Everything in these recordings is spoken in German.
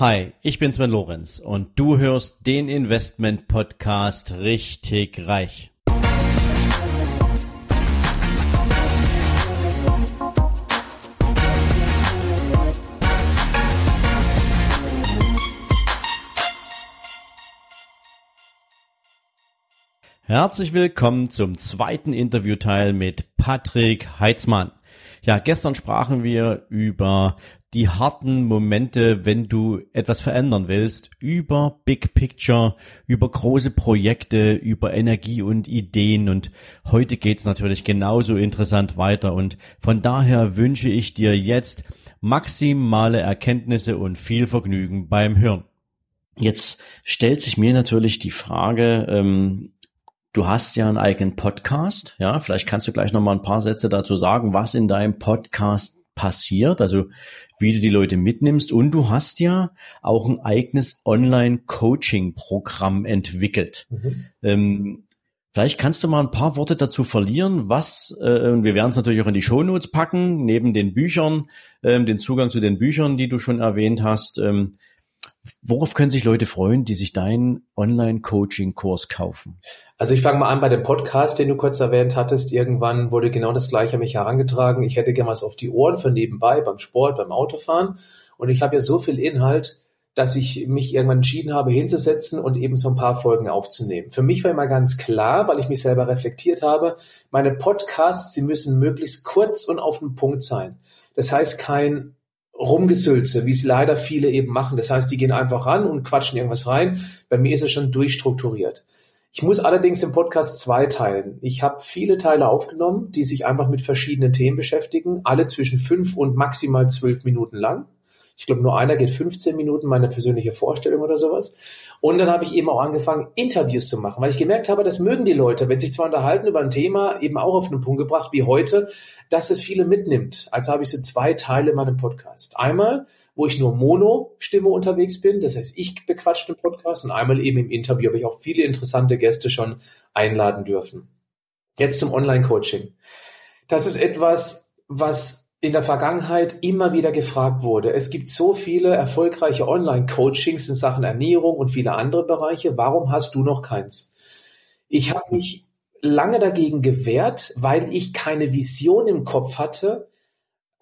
Hi, ich bin Sven Lorenz und du hörst den Investment Podcast richtig reich. Herzlich willkommen zum zweiten Interviewteil mit Patrick Heitzmann. Ja, gestern sprachen wir über die harten Momente, wenn du etwas verändern willst, über Big Picture, über große Projekte, über Energie und Ideen. Und heute geht's natürlich genauso interessant weiter. Und von daher wünsche ich dir jetzt maximale Erkenntnisse und viel Vergnügen beim Hören. Jetzt stellt sich mir natürlich die Frage, ähm, Du hast ja einen eigenen Podcast, ja. Vielleicht kannst du gleich noch mal ein paar Sätze dazu sagen, was in deinem Podcast passiert, also wie du die Leute mitnimmst. Und du hast ja auch ein eigenes Online-Coaching-Programm entwickelt. Mhm. Ähm, vielleicht kannst du mal ein paar Worte dazu verlieren, was, äh, und wir werden es natürlich auch in die Shownotes packen, neben den Büchern, ähm, den Zugang zu den Büchern, die du schon erwähnt hast. Ähm, worauf können sich Leute freuen, die sich deinen Online-Coaching-Kurs kaufen? Also ich fange mal an bei dem Podcast, den du kurz erwähnt hattest. Irgendwann wurde genau das gleiche an mich herangetragen. Ich hätte gerne was auf die Ohren für nebenbei, beim Sport, beim Autofahren. Und ich habe ja so viel Inhalt, dass ich mich irgendwann entschieden habe, hinzusetzen und eben so ein paar Folgen aufzunehmen. Für mich war immer ganz klar, weil ich mich selber reflektiert habe, meine Podcasts, sie müssen möglichst kurz und auf den Punkt sein. Das heißt kein Rumgesülze, wie es leider viele eben machen. Das heißt, die gehen einfach ran und quatschen irgendwas rein. Bei mir ist es schon durchstrukturiert. Ich muss allerdings im Podcast zwei teilen. Ich habe viele Teile aufgenommen, die sich einfach mit verschiedenen Themen beschäftigen, alle zwischen fünf und maximal zwölf Minuten lang. Ich glaube, nur einer geht 15 Minuten, meine persönliche Vorstellung oder sowas. Und dann habe ich eben auch angefangen, Interviews zu machen, weil ich gemerkt habe, das mögen die Leute, wenn sich zwar unterhalten über ein Thema, eben auch auf einen Punkt gebracht wie heute, dass es viele mitnimmt. Also habe ich so zwei Teile in meinem Podcast. Einmal wo ich nur Mono-Stimme unterwegs bin. Das heißt, ich bequatsche den Podcast und einmal eben im Interview habe ich auch viele interessante Gäste schon einladen dürfen. Jetzt zum Online-Coaching. Das ist etwas, was in der Vergangenheit immer wieder gefragt wurde. Es gibt so viele erfolgreiche Online-Coachings in Sachen Ernährung und viele andere Bereiche. Warum hast du noch keins? Ich habe mich lange dagegen gewehrt, weil ich keine Vision im Kopf hatte,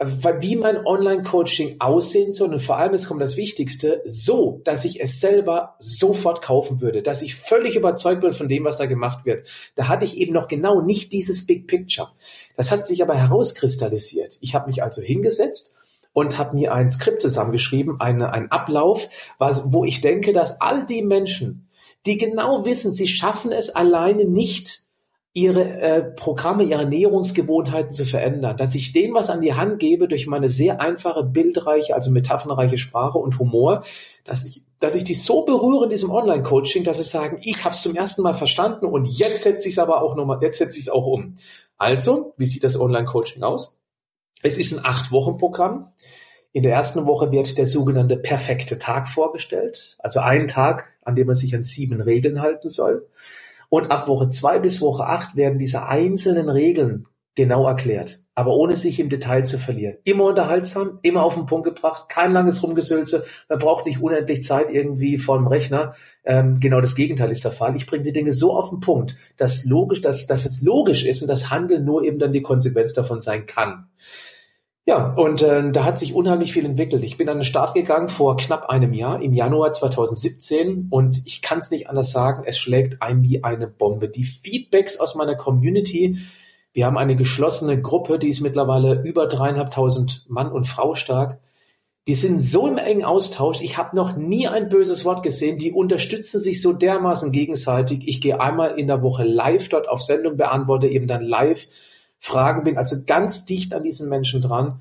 wie mein Online-Coaching aussehen soll und vor allem, es kommt das Wichtigste, so, dass ich es selber sofort kaufen würde, dass ich völlig überzeugt bin von dem, was da gemacht wird. Da hatte ich eben noch genau nicht dieses Big Picture. Das hat sich aber herauskristallisiert. Ich habe mich also hingesetzt und habe mir ein Skript zusammengeschrieben, eine, ein Ablauf, was, wo ich denke, dass all die Menschen, die genau wissen, sie schaffen es alleine nicht, ihre äh, Programme, ihre Ernährungsgewohnheiten zu verändern, dass ich denen was an die Hand gebe durch meine sehr einfache, bildreiche, also metaphernreiche Sprache und Humor, dass ich, dass ich die so berühre in diesem Online-Coaching, dass sie sagen, ich habe es zum ersten Mal verstanden und jetzt setze ich es aber auch nochmal, jetzt setze ich es auch um. Also, wie sieht das Online-Coaching aus? Es ist ein Acht-Wochen-Programm. In der ersten Woche wird der sogenannte perfekte Tag vorgestellt, also ein Tag, an dem man sich an sieben Regeln halten soll. Und ab Woche zwei bis Woche acht werden diese einzelnen Regeln genau erklärt, aber ohne sich im Detail zu verlieren. Immer unterhaltsam, immer auf den Punkt gebracht, kein langes Rumgesülze. Man braucht nicht unendlich Zeit irgendwie vor dem Rechner. Ähm, genau das Gegenteil ist der Fall. Ich bringe die Dinge so auf den Punkt, dass logisch, dass, dass es logisch ist und das Handeln nur eben dann die Konsequenz davon sein kann. Ja, und äh, da hat sich unheimlich viel entwickelt. Ich bin an den Start gegangen vor knapp einem Jahr, im Januar 2017, und ich kann es nicht anders sagen, es schlägt ein wie eine Bombe. Die Feedbacks aus meiner Community, wir haben eine geschlossene Gruppe, die ist mittlerweile über dreieinhalbtausend Mann und Frau stark. Die sind so im engen Austausch. Ich habe noch nie ein böses Wort gesehen. Die unterstützen sich so dermaßen gegenseitig. Ich gehe einmal in der Woche live dort auf Sendung, beantworte eben dann live Fragen, bin also ganz dicht an diesen Menschen dran.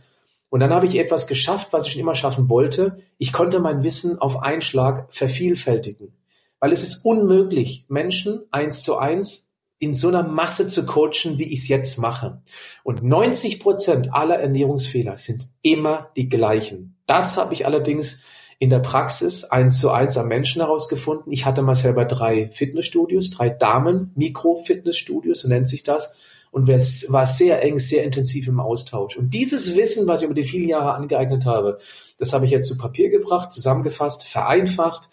Und dann habe ich etwas geschafft, was ich schon immer schaffen wollte. Ich konnte mein Wissen auf einen Schlag vervielfältigen. Weil es ist unmöglich, Menschen eins zu eins in so einer Masse zu coachen, wie ich es jetzt mache. Und 90 Prozent aller Ernährungsfehler sind immer die gleichen. Das habe ich allerdings in der Praxis eins zu eins am Menschen herausgefunden. Ich hatte mal selber drei Fitnessstudios, drei Damen-Mikro-Fitnessstudios, so nennt sich das und war sehr eng, sehr intensiv im Austausch. Und dieses Wissen, was ich über die vielen Jahre angeeignet habe, das habe ich jetzt zu Papier gebracht, zusammengefasst, vereinfacht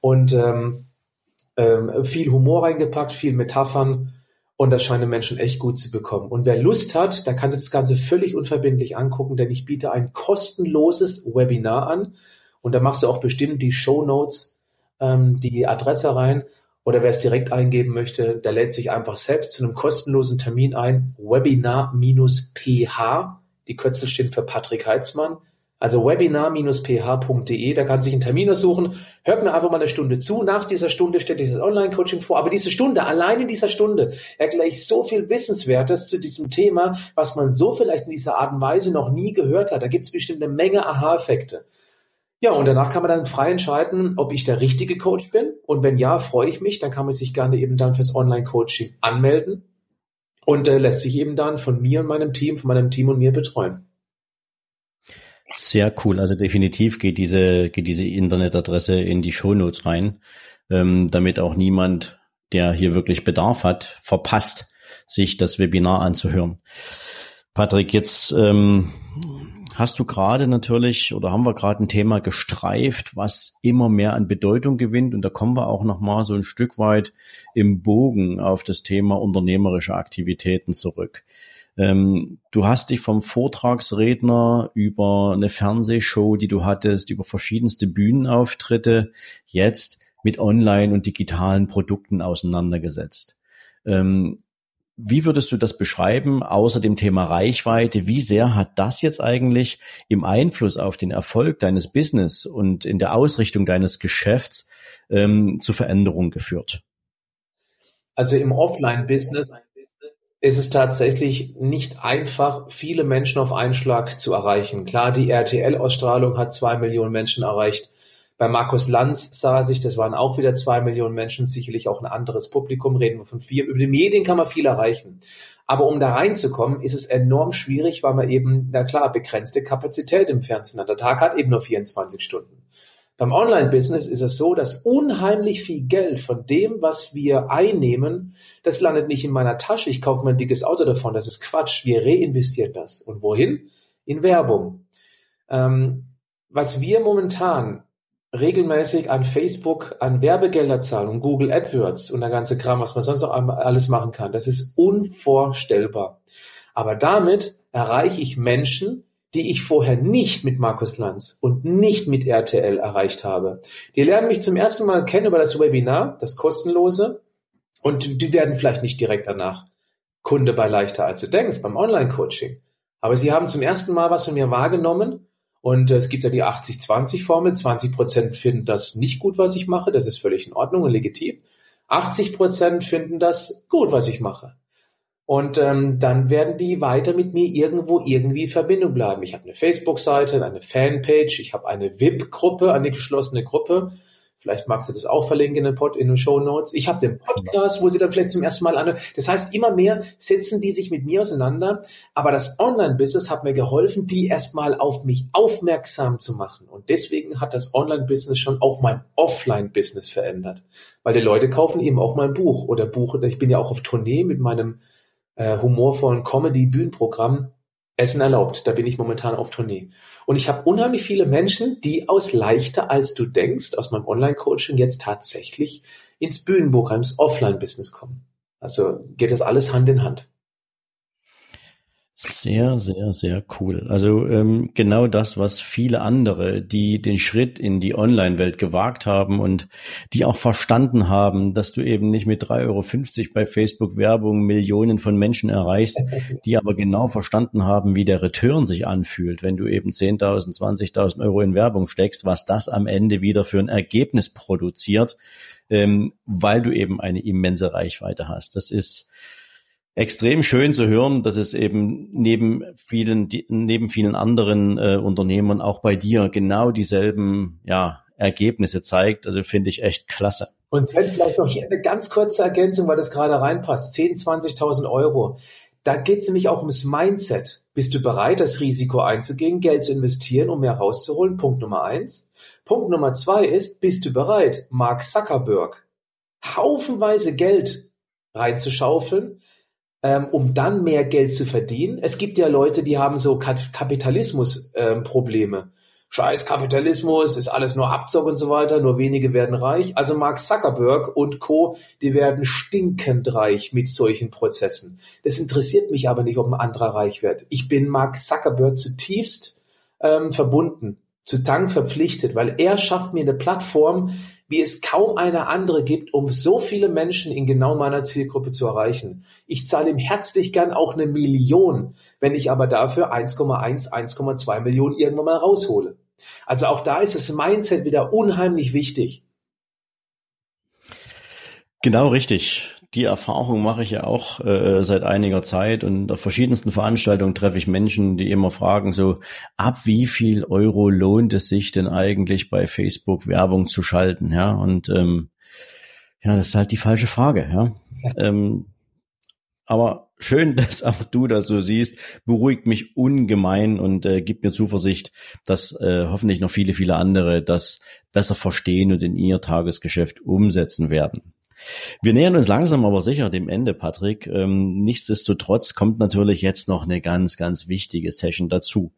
und ähm, ähm, viel Humor reingepackt, viel Metaphern und das scheinen Menschen echt gut zu bekommen. Und wer Lust hat, der kann sich das Ganze völlig unverbindlich angucken, denn ich biete ein kostenloses Webinar an und da machst du auch bestimmt die Show Notes, ähm, die Adresse rein oder wer es direkt eingeben möchte, der lädt sich einfach selbst zu einem kostenlosen Termin ein. Webinar-PH. Die Kürzel stehen für Patrick Heitzmann. Also webinar-ph.de, da kann sich einen Termin aussuchen. Hört mir einfach mal eine Stunde zu. Nach dieser Stunde stelle ich das Online-Coaching vor. Aber diese Stunde, allein in dieser Stunde, erkläre ich so viel Wissenswertes zu diesem Thema, was man so vielleicht in dieser Art und Weise noch nie gehört hat. Da gibt es bestimmt eine Menge Aha-Effekte. Ja, und danach kann man dann frei entscheiden, ob ich der richtige Coach bin. Und wenn ja, freue ich mich. Dann kann man sich gerne eben dann fürs Online-Coaching anmelden und äh, lässt sich eben dann von mir und meinem Team, von meinem Team und mir betreuen. Sehr cool. Also definitiv geht diese, geht diese Internetadresse in die Shownotes rein, ähm, damit auch niemand, der hier wirklich Bedarf hat, verpasst, sich das Webinar anzuhören. Patrick, jetzt ähm, hast du gerade natürlich oder haben wir gerade ein Thema gestreift, was immer mehr an Bedeutung gewinnt und da kommen wir auch noch mal so ein Stück weit im Bogen auf das Thema unternehmerische Aktivitäten zurück. Ähm, du hast dich vom Vortragsredner über eine Fernsehshow, die du hattest, über verschiedenste Bühnenauftritte jetzt mit Online- und digitalen Produkten auseinandergesetzt. Ähm, wie würdest du das beschreiben, außer dem Thema Reichweite? Wie sehr hat das jetzt eigentlich im Einfluss auf den Erfolg deines Business und in der Ausrichtung deines Geschäfts ähm, zu Veränderungen geführt? Also im Offline-Business ist es tatsächlich nicht einfach, viele Menschen auf einen Schlag zu erreichen. Klar, die RTL-Ausstrahlung hat zwei Millionen Menschen erreicht. Bei Markus Lanz sah sich, das waren auch wieder zwei Millionen Menschen, sicherlich auch ein anderes Publikum, reden wir von vier. Über die Medien kann man viel erreichen. Aber um da reinzukommen, ist es enorm schwierig, weil man eben, na klar, begrenzte Kapazität im Fernsehen hat. Der Tag hat eben nur 24 Stunden. Beim Online-Business ist es so, dass unheimlich viel Geld von dem, was wir einnehmen, das landet nicht in meiner Tasche. Ich kaufe mein dickes Auto davon. Das ist Quatsch. Wir reinvestieren das. Und wohin? In Werbung. Ähm, was wir momentan regelmäßig an Facebook an Werbegelder zahlen und Google AdWords und der ganze Kram, was man sonst auch alles machen kann. Das ist unvorstellbar. Aber damit erreiche ich Menschen, die ich vorher nicht mit Markus Lanz und nicht mit RTL erreicht habe. Die lernen mich zum ersten Mal kennen über das Webinar, das kostenlose, und die werden vielleicht nicht direkt danach Kunde bei Leichter als du denkst, beim Online-Coaching. Aber sie haben zum ersten Mal was von mir wahrgenommen und es gibt ja die 80-20-Formel. 20 Prozent finden das nicht gut, was ich mache. Das ist völlig in Ordnung und legitim. 80 Prozent finden das gut, was ich mache. Und ähm, dann werden die weiter mit mir irgendwo irgendwie in Verbindung bleiben. Ich habe eine Facebook-Seite, eine Fanpage, ich habe eine VIP-Gruppe, eine geschlossene Gruppe. Vielleicht magst du das auch verlinken in den, Pod, in den Show Notes. Ich habe den Podcast, wo sie dann vielleicht zum ersten Mal an. Das heißt, immer mehr setzen die sich mit mir auseinander. Aber das Online-Business hat mir geholfen, die erstmal auf mich aufmerksam zu machen. Und deswegen hat das Online-Business schon auch mein Offline-Business verändert. Weil die Leute kaufen eben auch mein Buch oder Buch. Ich bin ja auch auf Tournee mit meinem äh, humorvollen Comedy-Bühnenprogramm Essen erlaubt. Da bin ich momentan auf Tournee. Und ich habe unheimlich viele Menschen, die aus leichter als du denkst, aus meinem Online-Coaching jetzt tatsächlich ins Bühnenprogramm, ins Offline-Business kommen. Also geht das alles Hand in Hand. Sehr, sehr, sehr cool. Also ähm, genau das, was viele andere, die den Schritt in die Online-Welt gewagt haben und die auch verstanden haben, dass du eben nicht mit 3,50 Euro bei Facebook Werbung Millionen von Menschen erreichst, die aber genau verstanden haben, wie der Return sich anfühlt, wenn du eben 10.000, 20.000 Euro in Werbung steckst, was das am Ende wieder für ein Ergebnis produziert, ähm, weil du eben eine immense Reichweite hast. Das ist extrem schön zu hören, dass es eben neben vielen, neben vielen anderen äh, Unternehmen auch bei dir genau dieselben ja, Ergebnisse zeigt. Also finde ich echt klasse. Und Sven, vielleicht noch hier eine ganz kurze Ergänzung, weil das gerade reinpasst. 10, 20.000 Euro. Da geht es nämlich auch ums Mindset. Bist du bereit, das Risiko einzugehen, Geld zu investieren, um mehr rauszuholen? Punkt Nummer eins. Punkt Nummer zwei ist, bist du bereit, Mark Zuckerberg haufenweise Geld reinzuschaufeln, ähm, um dann mehr Geld zu verdienen. Es gibt ja Leute, die haben so Kapitalismus-Probleme. Ähm, Scheiß Kapitalismus, ist alles nur Abzug und so weiter, nur wenige werden reich. Also Mark Zuckerberg und Co., die werden stinkend reich mit solchen Prozessen. Das interessiert mich aber nicht, ob ein anderer reich wird. Ich bin Mark Zuckerberg zutiefst ähm, verbunden, zu Dank verpflichtet, weil er schafft mir eine Plattform, wie es kaum eine andere gibt, um so viele Menschen in genau meiner Zielgruppe zu erreichen. Ich zahle ihm herzlich gern auch eine Million, wenn ich aber dafür 1,1, 1,2 Millionen irgendwann mal raushole. Also auch da ist das Mindset wieder unheimlich wichtig. Genau richtig. Die Erfahrung mache ich ja auch äh, seit einiger Zeit und auf verschiedensten Veranstaltungen treffe ich Menschen, die immer fragen so, ab wie viel Euro lohnt es sich denn eigentlich bei Facebook Werbung zu schalten? Ja, und ähm, ja, das ist halt die falsche Frage. Ja. Ähm, aber schön, dass auch du das so siehst, beruhigt mich ungemein und äh, gibt mir Zuversicht, dass äh, hoffentlich noch viele, viele andere das besser verstehen und in ihr Tagesgeschäft umsetzen werden. Wir nähern uns langsam aber sicher dem Ende, Patrick. Ähm, nichtsdestotrotz kommt natürlich jetzt noch eine ganz, ganz wichtige Session dazu.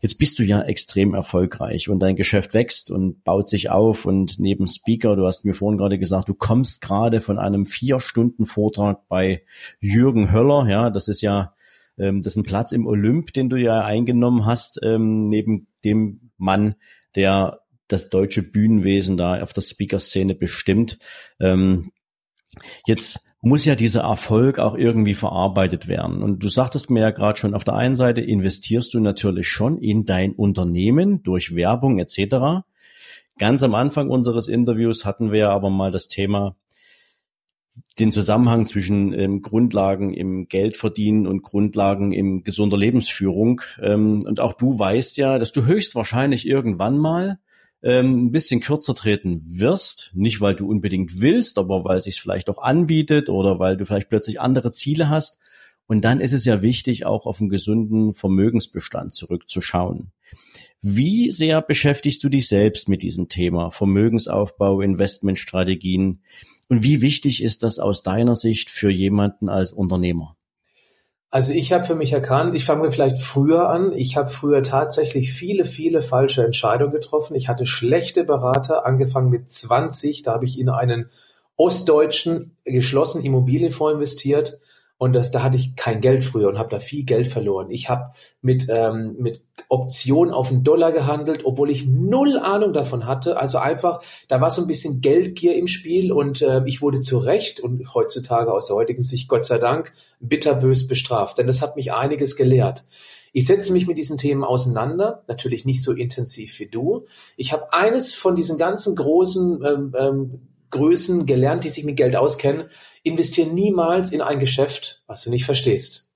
Jetzt bist du ja extrem erfolgreich und dein Geschäft wächst und baut sich auf und neben Speaker, du hast mir vorhin gerade gesagt, du kommst gerade von einem vier Stunden Vortrag bei Jürgen Höller. Ja, das ist ja ähm, das ist ein Platz im Olymp, den du ja eingenommen hast, ähm, neben dem Mann, der das deutsche Bühnenwesen da auf der Speaker-Szene bestimmt. Jetzt muss ja dieser Erfolg auch irgendwie verarbeitet werden. Und du sagtest mir ja gerade schon, auf der einen Seite investierst du natürlich schon in dein Unternehmen durch Werbung etc. Ganz am Anfang unseres Interviews hatten wir aber mal das Thema, den Zusammenhang zwischen ähm, Grundlagen im Geldverdienen und Grundlagen im gesunder Lebensführung. Ähm, und auch du weißt ja, dass du höchstwahrscheinlich irgendwann mal ähm, ein bisschen kürzer treten wirst. Nicht, weil du unbedingt willst, aber weil es sich vielleicht auch anbietet oder weil du vielleicht plötzlich andere Ziele hast. Und dann ist es ja wichtig, auch auf einen gesunden Vermögensbestand zurückzuschauen. Wie sehr beschäftigst du dich selbst mit diesem Thema Vermögensaufbau, Investmentstrategien? Und wie wichtig ist das aus deiner Sicht für jemanden als Unternehmer? Also ich habe für mich erkannt, ich fange vielleicht früher an. Ich habe früher tatsächlich viele, viele falsche Entscheidungen getroffen. Ich hatte schlechte Berater, angefangen mit 20. Da habe ich in einen ostdeutschen geschlossenen Immobilienfonds investiert. Und das, da hatte ich kein Geld früher und habe da viel Geld verloren. Ich habe mit, ähm, mit Option auf den Dollar gehandelt, obwohl ich null Ahnung davon hatte. Also einfach, da war so ein bisschen Geldgier im Spiel und äh, ich wurde zu Recht und heutzutage aus der heutigen Sicht, Gott sei Dank, bitterbös bestraft. Denn das hat mich einiges gelehrt. Ich setze mich mit diesen Themen auseinander, natürlich nicht so intensiv wie du. Ich habe eines von diesen ganzen großen ähm, ähm, Größen gelernt, die sich mit Geld auskennen. Investiere niemals in ein Geschäft, was du nicht verstehst.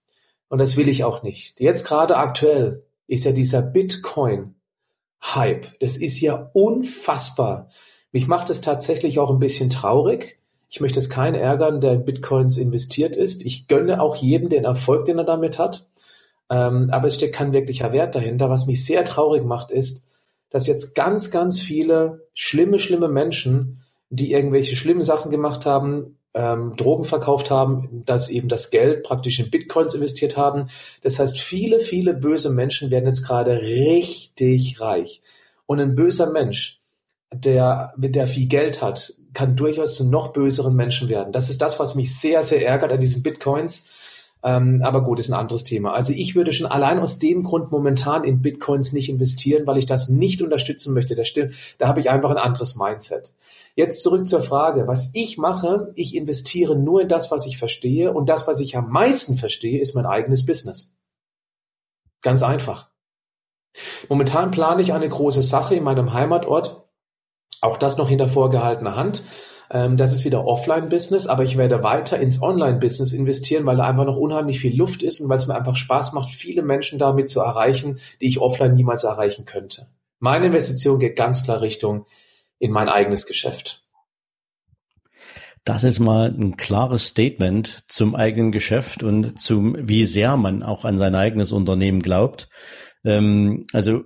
Und das will ich auch nicht. Jetzt gerade aktuell ist ja dieser Bitcoin-Hype. Das ist ja unfassbar. Mich macht es tatsächlich auch ein bisschen traurig. Ich möchte es keinen ärgern, der in Bitcoins investiert ist. Ich gönne auch jedem den Erfolg, den er damit hat. Ähm, aber es steckt kein wirklicher Wert dahinter. Was mich sehr traurig macht, ist, dass jetzt ganz, ganz viele schlimme, schlimme Menschen, die irgendwelche schlimmen Sachen gemacht haben, ähm, Drogen verkauft haben, dass eben das Geld praktisch in Bitcoins investiert haben. Das heißt, viele, viele böse Menschen werden jetzt gerade richtig reich. Und ein böser Mensch, der, der viel Geld hat, kann durchaus zu noch böseren Menschen werden. Das ist das, was mich sehr, sehr ärgert an diesen Bitcoins. Ähm, aber gut, ist ein anderes Thema. Also ich würde schon allein aus dem Grund momentan in Bitcoins nicht investieren, weil ich das nicht unterstützen möchte. Da, stimmt, da habe ich einfach ein anderes Mindset. Jetzt zurück zur Frage. Was ich mache, ich investiere nur in das, was ich verstehe. Und das, was ich am meisten verstehe, ist mein eigenes Business. Ganz einfach. Momentan plane ich eine große Sache in meinem Heimatort. Auch das noch hinter vorgehaltener Hand. Ähm, das ist wieder Offline-Business, aber ich werde weiter ins Online-Business investieren, weil da einfach noch unheimlich viel Luft ist und weil es mir einfach Spaß macht, viele Menschen damit zu erreichen, die ich offline niemals erreichen könnte. Meine Investition geht ganz klar Richtung in mein eigenes Geschäft. Das ist mal ein klares Statement zum eigenen Geschäft und zum, wie sehr man auch an sein eigenes Unternehmen glaubt. Ähm, also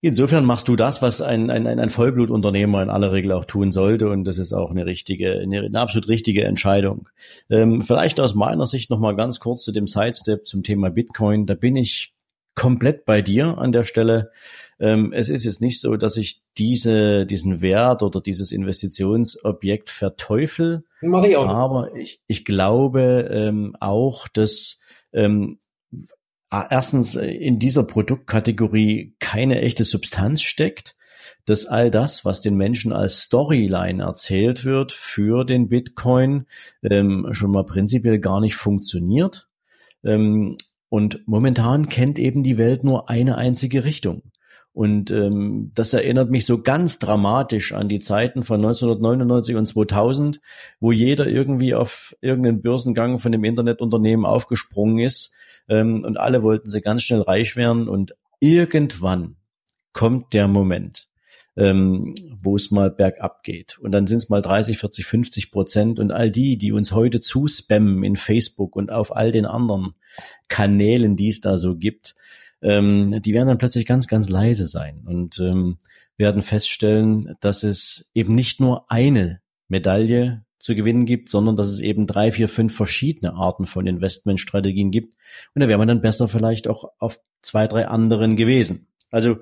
Insofern machst du das, was ein, ein, ein Vollblutunternehmer in aller Regel auch tun sollte. Und das ist auch eine richtige, eine, eine absolut richtige Entscheidung. Ähm, vielleicht aus meiner Sicht nochmal ganz kurz zu dem Sidestep zum Thema Bitcoin. Da bin ich komplett bei dir an der Stelle. Ähm, es ist jetzt nicht so, dass ich diese, diesen Wert oder dieses Investitionsobjekt verteufel. Mach ich auch. Aber ich, ich glaube ähm, auch, dass ähm, erstens in dieser Produktkategorie keine echte Substanz steckt, dass all das, was den Menschen als Storyline erzählt wird für den Bitcoin, ähm, schon mal prinzipiell gar nicht funktioniert. Ähm, und momentan kennt eben die Welt nur eine einzige Richtung. Und ähm, das erinnert mich so ganz dramatisch an die Zeiten von 1999 und 2000, wo jeder irgendwie auf irgendeinen Börsengang von dem Internetunternehmen aufgesprungen ist ähm, und alle wollten sie ganz schnell reich werden. Und irgendwann kommt der Moment, ähm, wo es mal bergab geht. Und dann sind es mal 30, 40, 50 Prozent. Und all die, die uns heute zuspammen in Facebook und auf all den anderen Kanälen, die es da so gibt, ähm, die werden dann plötzlich ganz, ganz leise sein und ähm, werden feststellen, dass es eben nicht nur eine Medaille zu gewinnen gibt, sondern dass es eben drei, vier, fünf verschiedene Arten von Investmentstrategien gibt. Und da wäre man dann besser vielleicht auch auf zwei, drei anderen gewesen. Also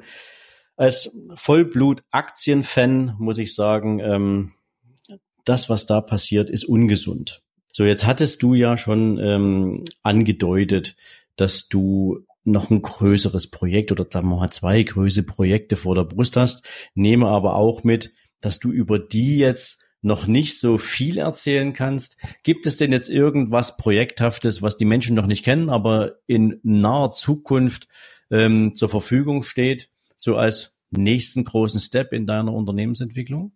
als Vollblut-Aktienfan muss ich sagen, ähm, das, was da passiert, ist ungesund. So, jetzt hattest du ja schon ähm, angedeutet, dass du noch ein größeres Projekt oder sagen wir mal zwei größere Projekte vor der Brust hast, nehme aber auch mit, dass du über die jetzt noch nicht so viel erzählen kannst. Gibt es denn jetzt irgendwas Projekthaftes, was die Menschen noch nicht kennen, aber in naher Zukunft ähm, zur Verfügung steht, so als nächsten großen Step in deiner Unternehmensentwicklung?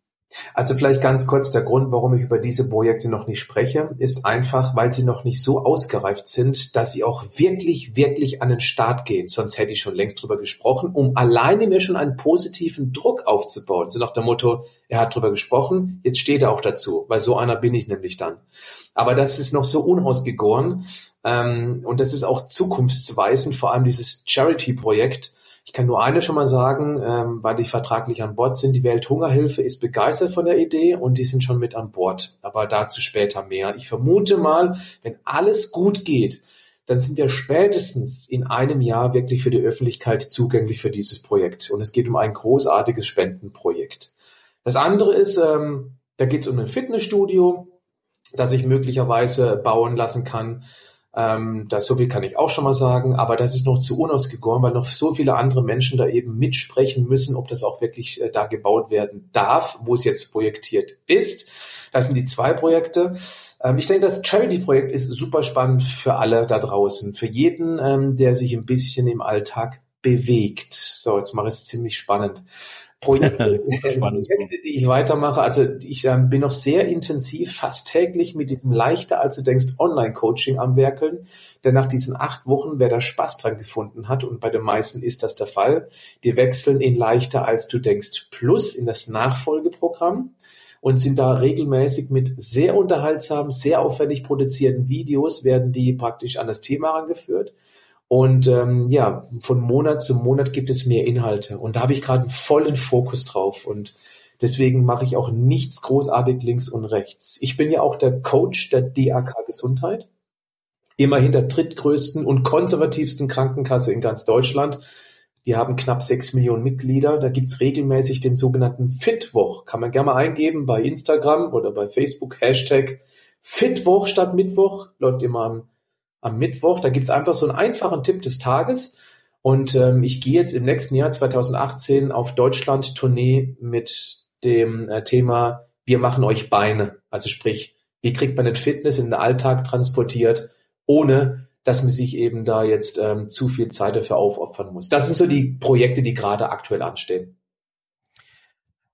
Also vielleicht ganz kurz der Grund, warum ich über diese Projekte noch nicht spreche, ist einfach, weil sie noch nicht so ausgereift sind, dass sie auch wirklich, wirklich an den Start gehen. Sonst hätte ich schon längst drüber gesprochen, um alleine mir schon einen positiven Druck aufzubauen. So nach dem Motto, er hat drüber gesprochen, jetzt steht er auch dazu, weil so einer bin ich nämlich dann. Aber das ist noch so unausgegoren ähm, und das ist auch zukunftsweisend, vor allem dieses Charity-Projekt, ich kann nur eine schon mal sagen, ähm, weil die vertraglich an Bord sind. Die Welthungerhilfe ist begeistert von der Idee und die sind schon mit an Bord. Aber dazu später mehr. Ich vermute mal, wenn alles gut geht, dann sind wir spätestens in einem Jahr wirklich für die Öffentlichkeit zugänglich für dieses Projekt. Und es geht um ein großartiges Spendenprojekt. Das andere ist, ähm, da geht es um ein Fitnessstudio, das ich möglicherweise bauen lassen kann. Ähm, das, so viel kann ich auch schon mal sagen, aber das ist noch zu unausgegoren, weil noch so viele andere Menschen da eben mitsprechen müssen, ob das auch wirklich äh, da gebaut werden darf, wo es jetzt projektiert ist. Das sind die zwei Projekte. Ähm, ich denke, das Charity-Projekt ist super spannend für alle da draußen, für jeden, ähm, der sich ein bisschen im Alltag bewegt. So, jetzt mache ich es ziemlich spannend. Projekte, Projekte, die ich weitermache. Also ich ähm, bin noch sehr intensiv, fast täglich mit diesem leichter als du denkst Online-Coaching am Werkeln. Denn nach diesen acht Wochen, wer da Spaß dran gefunden hat, und bei den meisten ist das der Fall, die wechseln in leichter als du denkst Plus in das Nachfolgeprogramm und sind da regelmäßig mit sehr unterhaltsamen, sehr aufwendig produzierten Videos, werden die praktisch an das Thema rangeführt. Und ähm, ja, von Monat zu Monat gibt es mehr Inhalte. Und da habe ich gerade einen vollen Fokus drauf. Und deswegen mache ich auch nichts großartig links und rechts. Ich bin ja auch der Coach der DAK Gesundheit. Immerhin der drittgrößten und konservativsten Krankenkasse in ganz Deutschland. Die haben knapp sechs Millionen Mitglieder. Da gibt's regelmäßig den sogenannten Fitwoch. Kann man gerne mal eingeben bei Instagram oder bei Facebook. Hashtag Fitwoch statt Mittwoch. Läuft immer am am Mittwoch. Da gibt's einfach so einen einfachen Tipp des Tages. Und ähm, ich gehe jetzt im nächsten Jahr 2018 auf Deutschland-Tournee mit dem äh, Thema Wir machen euch Beine. Also sprich, wie kriegt man den Fitness in den Alltag transportiert, ohne dass man sich eben da jetzt ähm, zu viel Zeit dafür aufopfern muss. Das sind so die Projekte, die gerade aktuell anstehen.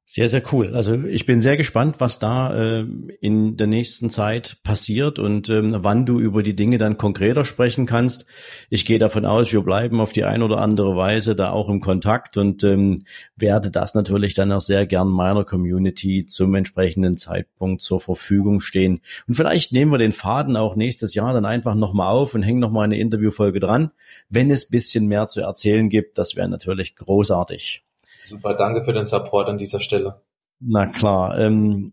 Sehr, sehr cool. Also ich bin sehr gespannt, was da äh, in der nächsten Zeit passiert und ähm, wann du über die Dinge dann konkreter sprechen kannst. Ich gehe davon aus, wir bleiben auf die eine oder andere Weise da auch im Kontakt und ähm, werde das natürlich dann auch sehr gern meiner Community zum entsprechenden Zeitpunkt zur Verfügung stehen. Und vielleicht nehmen wir den Faden auch nächstes Jahr dann einfach nochmal auf und hängen nochmal eine Interviewfolge dran, wenn es bisschen mehr zu erzählen gibt. Das wäre natürlich großartig. Super, danke für den Support an dieser Stelle. Na klar. Ähm,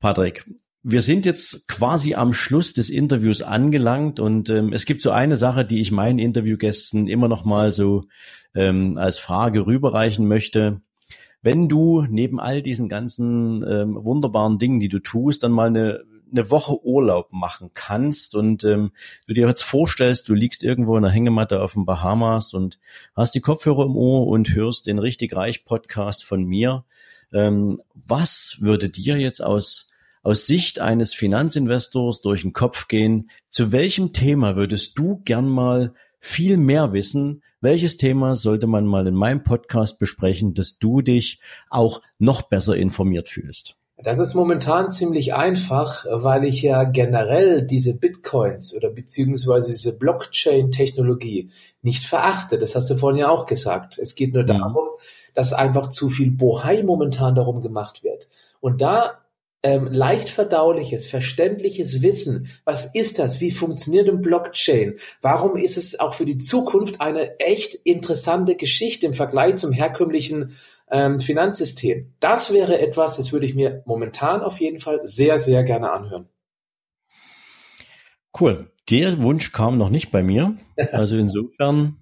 Patrick, wir sind jetzt quasi am Schluss des Interviews angelangt und ähm, es gibt so eine Sache, die ich meinen Interviewgästen immer noch mal so ähm, als Frage rüberreichen möchte. Wenn du neben all diesen ganzen ähm, wunderbaren Dingen, die du tust, dann mal eine, eine Woche Urlaub machen kannst und ähm, du dir jetzt vorstellst, du liegst irgendwo in der Hängematte auf den Bahamas und hast die Kopfhörer im Ohr und hörst den richtig reich Podcast von mir. Ähm, was würde dir jetzt aus aus Sicht eines Finanzinvestors durch den Kopf gehen, zu welchem Thema würdest du gern mal viel mehr wissen? Welches Thema sollte man mal in meinem Podcast besprechen, dass du dich auch noch besser informiert fühlst? Das ist momentan ziemlich einfach, weil ich ja generell diese Bitcoins oder beziehungsweise diese Blockchain-Technologie nicht verachte. Das hast du vorhin ja auch gesagt. Es geht nur darum, dass einfach zu viel Bohai momentan darum gemacht wird. Und da ähm, leicht verdauliches, verständliches Wissen. Was ist das? Wie funktioniert ein Blockchain? Warum ist es auch für die Zukunft eine echt interessante Geschichte im Vergleich zum herkömmlichen ähm, Finanzsystem? Das wäre etwas, das würde ich mir momentan auf jeden Fall sehr, sehr gerne anhören. Cool. Der Wunsch kam noch nicht bei mir. Also insofern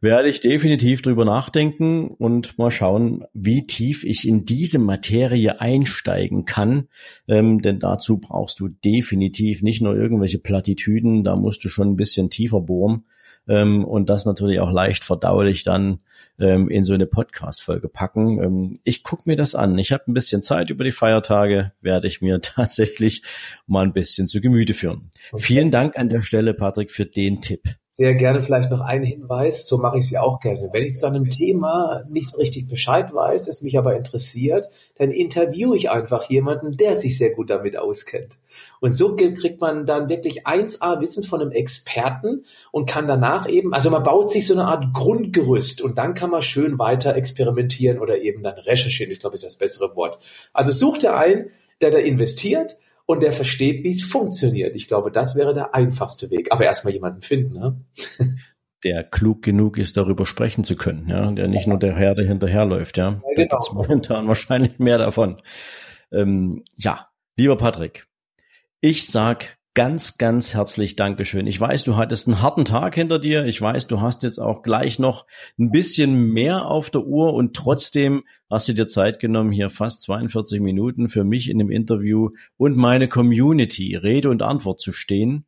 werde ich definitiv drüber nachdenken und mal schauen, wie tief ich in diese Materie einsteigen kann. Ähm, denn dazu brauchst du definitiv nicht nur irgendwelche Plattitüden, da musst du schon ein bisschen tiefer bohren ähm, und das natürlich auch leicht verdaulich dann ähm, in so eine Podcast-Folge packen. Ähm, ich gucke mir das an. Ich habe ein bisschen Zeit über die Feiertage, werde ich mir tatsächlich mal ein bisschen zu Gemüte führen. Okay. Vielen Dank an der Stelle, Patrick, für den Tipp sehr gerne vielleicht noch einen Hinweis, so mache ich ja auch gerne. Wenn ich zu einem Thema nicht so richtig Bescheid weiß, es mich aber interessiert, dann interviewe ich einfach jemanden, der sich sehr gut damit auskennt. Und so kriegt man dann wirklich 1A Wissen von einem Experten und kann danach eben, also man baut sich so eine Art Grundgerüst und dann kann man schön weiter experimentieren oder eben dann recherchieren. Ich glaube, ist das bessere Wort. Also sucht er ein, der da investiert und der versteht, wie es funktioniert. Ich glaube, das wäre der einfachste Weg. Aber erstmal jemanden finden. Ne? Der klug genug ist, darüber sprechen zu können, ja, der nicht nur der Herr, der hinterherläuft, ja. ja genau. Da gibt's momentan wahrscheinlich mehr davon. Ähm, ja, lieber Patrick, ich sag ganz, ganz herzlich Dankeschön. Ich weiß, du hattest einen harten Tag hinter dir. Ich weiß, du hast jetzt auch gleich noch ein bisschen mehr auf der Uhr und trotzdem hast du dir Zeit genommen, hier fast 42 Minuten für mich in dem Interview und meine Community Rede und Antwort zu stehen.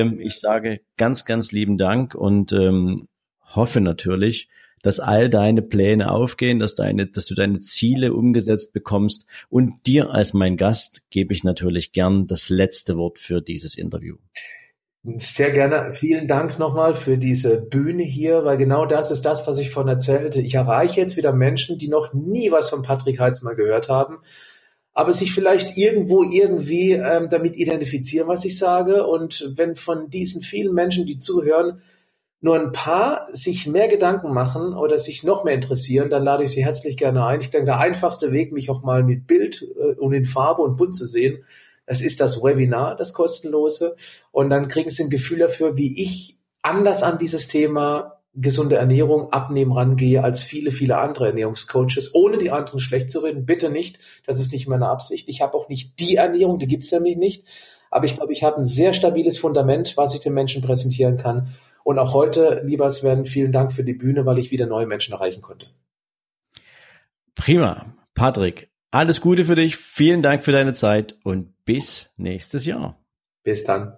Ähm, ich sage ganz, ganz lieben Dank und ähm, hoffe natürlich, dass all deine Pläne aufgehen, dass deine, dass du deine Ziele umgesetzt bekommst. Und dir als mein Gast gebe ich natürlich gern das letzte Wort für dieses Interview. Sehr gerne. Vielen Dank nochmal für diese Bühne hier, weil genau das ist das, was ich von erzählte. Ich erreiche jetzt wieder Menschen, die noch nie was von Patrick Heitzmann gehört haben, aber sich vielleicht irgendwo irgendwie ähm, damit identifizieren, was ich sage. Und wenn von diesen vielen Menschen, die zuhören, nur ein paar sich mehr Gedanken machen oder sich noch mehr interessieren, dann lade ich Sie herzlich gerne ein. Ich denke, der einfachste Weg, mich auch mal mit Bild äh, und in Farbe und bunt zu sehen, das ist das Webinar, das kostenlose. Und dann kriegen Sie ein Gefühl dafür, wie ich anders an dieses Thema gesunde Ernährung, Abnehmen rangehe als viele, viele andere Ernährungscoaches, ohne die anderen schlecht zu reden. Bitte nicht. Das ist nicht meine Absicht. Ich habe auch nicht die Ernährung, die gibt's nämlich nicht. Aber ich glaube, ich habe ein sehr stabiles Fundament, was ich den Menschen präsentieren kann. Und auch heute, lieber Sven, vielen Dank für die Bühne, weil ich wieder neue Menschen erreichen konnte. Prima. Patrick, alles Gute für dich. Vielen Dank für deine Zeit und bis nächstes Jahr. Bis dann.